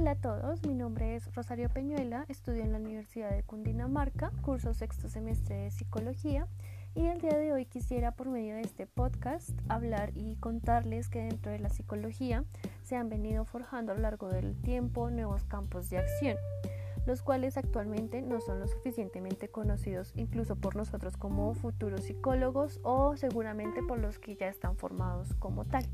Hola a todos, mi nombre es Rosario Peñuela, estudio en la Universidad de Cundinamarca, curso sexto semestre de Psicología y el día de hoy quisiera por medio de este podcast hablar y contarles que dentro de la psicología se han venido forjando a lo largo del tiempo nuevos campos de acción, los cuales actualmente no son lo suficientemente conocidos incluso por nosotros como futuros psicólogos o seguramente por los que ya están formados como tal.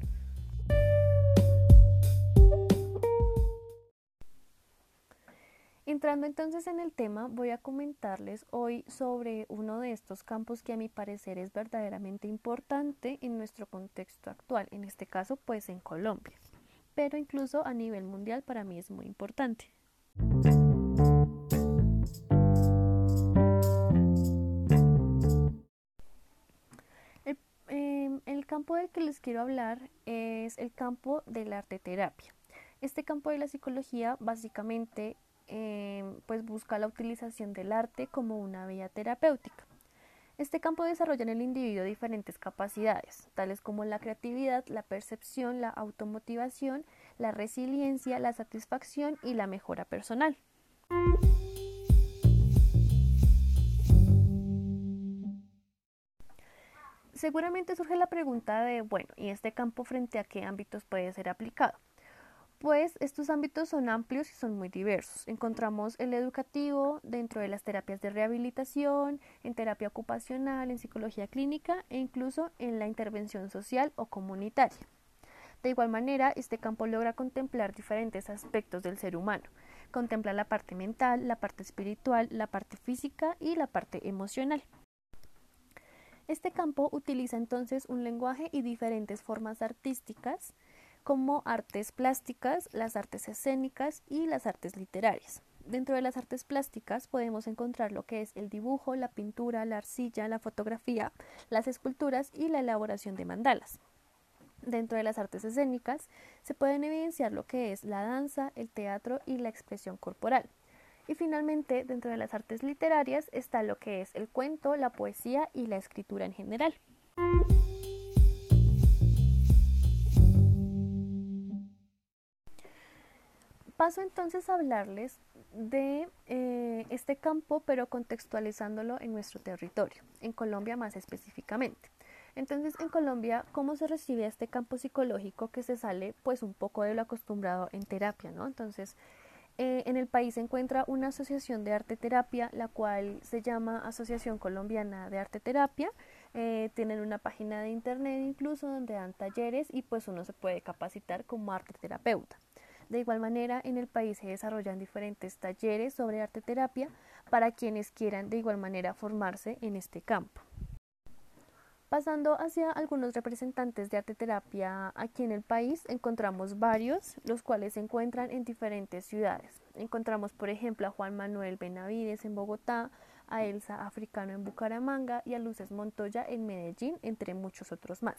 Entrando entonces en el tema, voy a comentarles hoy sobre uno de estos campos que a mi parecer es verdaderamente importante en nuestro contexto actual, en este caso pues en Colombia, pero incluso a nivel mundial para mí es muy importante. El, em, campo del que les quiero hablar es el campo de la arte terapia. Este campo de la psicología básicamente Em, pues busca la utilización del arte como una vía terapéutica. Este campo desarrolla en el individuo diferentes capacidades, tales como la creatividad, la percepción, la automotivación, la resiliencia, la satisfacción y la mejora personal. Seguramente surge la pregunta de, bueno, ¿y este campo frente a qué ámbitos puede ser aplicado? Pues estos ámbitos son amplios y son muy diversos. Encontramos el educativo dentro de las terapias de rehabilitación, en terapia ocupacional, en psicología clínica e incluso en la intervención social o comunitaria. De igual manera, este campo logra contemplar diferentes aspectos del ser humano. Contempla la parte mental, la parte espiritual, la parte física y la parte emocional. Este campo utiliza entonces un lenguaje y diferentes formas artísticas como artes plásticas, las artes escénicas y las artes literarias. Dentro de las artes plásticas podemos encontrar lo que es el dibujo, la pintura, la arcilla, la fotografía, las esculturas y la elaboración de mandalas. Dentro de las artes escénicas se pueden evidenciar lo que es la danza, el teatro y la expresión corporal. Y finalmente, dentro de las artes literarias está lo que es el cuento, la poesía y la escritura en general. Paso entonces a hablarles de eh, este campo, pero contextualizándolo en nuestro territorio, en Colombia más específicamente. Entonces, en Colombia, ¿cómo se recibe este campo psicológico que se sale pues un poco de lo acostumbrado en terapia, ¿no? Entonces, eh, en el país se encuentra una asociación de arte terapia, la cual se llama Asociación Colombiana de Arte Terapia. Eh, tienen una página de internet incluso donde dan talleres y pues uno se puede capacitar como arte terapeuta. De igual manera, en el país se desarrollan diferentes talleres sobre arte terapia para quienes quieran de igual manera formarse en este campo. Pasando hacia algunos representantes de arte terapia aquí en el país, encontramos varios, los cuales se encuentran en diferentes ciudades. Encontramos, por ejemplo, a Juan Manuel Benavides en Bogotá, a Elsa Africano en Bucaramanga y a Luces Montoya en Medellín, entre muchos otros más.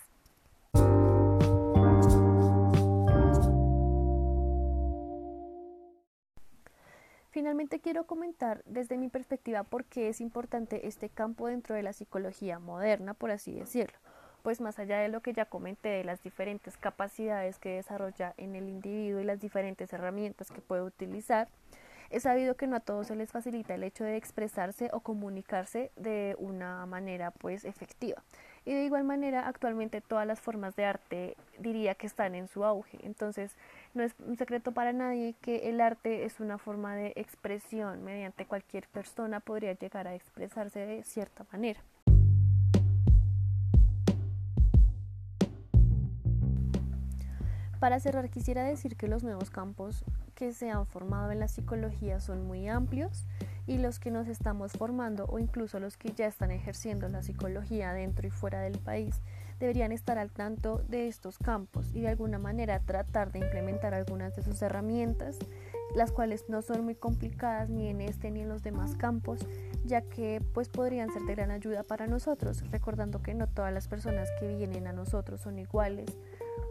Finalmente quiero comentar desde mi perspectiva por qué es importante este campo dentro de la psicología moderna, por así decirlo. Pues más allá de lo que ya comenté de las diferentes capacidades que desarrolla en el individuo y las diferentes herramientas que puede utilizar, He sabido que no a todos se les facilita el hecho de expresarse o comunicarse de una manera pues efectiva. Y de igual manera, actualmente todas las formas de arte diría que están en su auge. Entonces, no es un secreto para nadie que el arte es una forma de expresión. Mediante cualquier persona podría llegar a expresarse de cierta manera. Para cerrar, quisiera decir que los nuevos campos que se han formado en la psicología son muy amplios y los que nos estamos formando o incluso los que ya están ejerciendo la psicología dentro y fuera del país deberían estar al tanto de estos campos y de alguna manera tratar de implementar algunas de sus herramientas, las cuales no son muy complicadas ni en este ni en los demás campos, ya que pues podrían ser de gran ayuda para nosotros, recordando que no todas las personas que vienen a nosotros son iguales,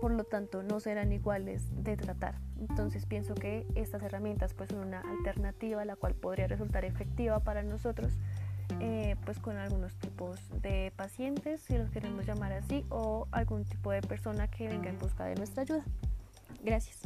por lo tanto no serán iguales de tratar. Entonces pienso que estas herramientas pues son una alternativa la cual podría resultar efectiva para nosotros eh, pues con algunos tipos de pacientes si los queremos llamar así o algún tipo de persona que venga en busca de nuestra ayuda. Gracias.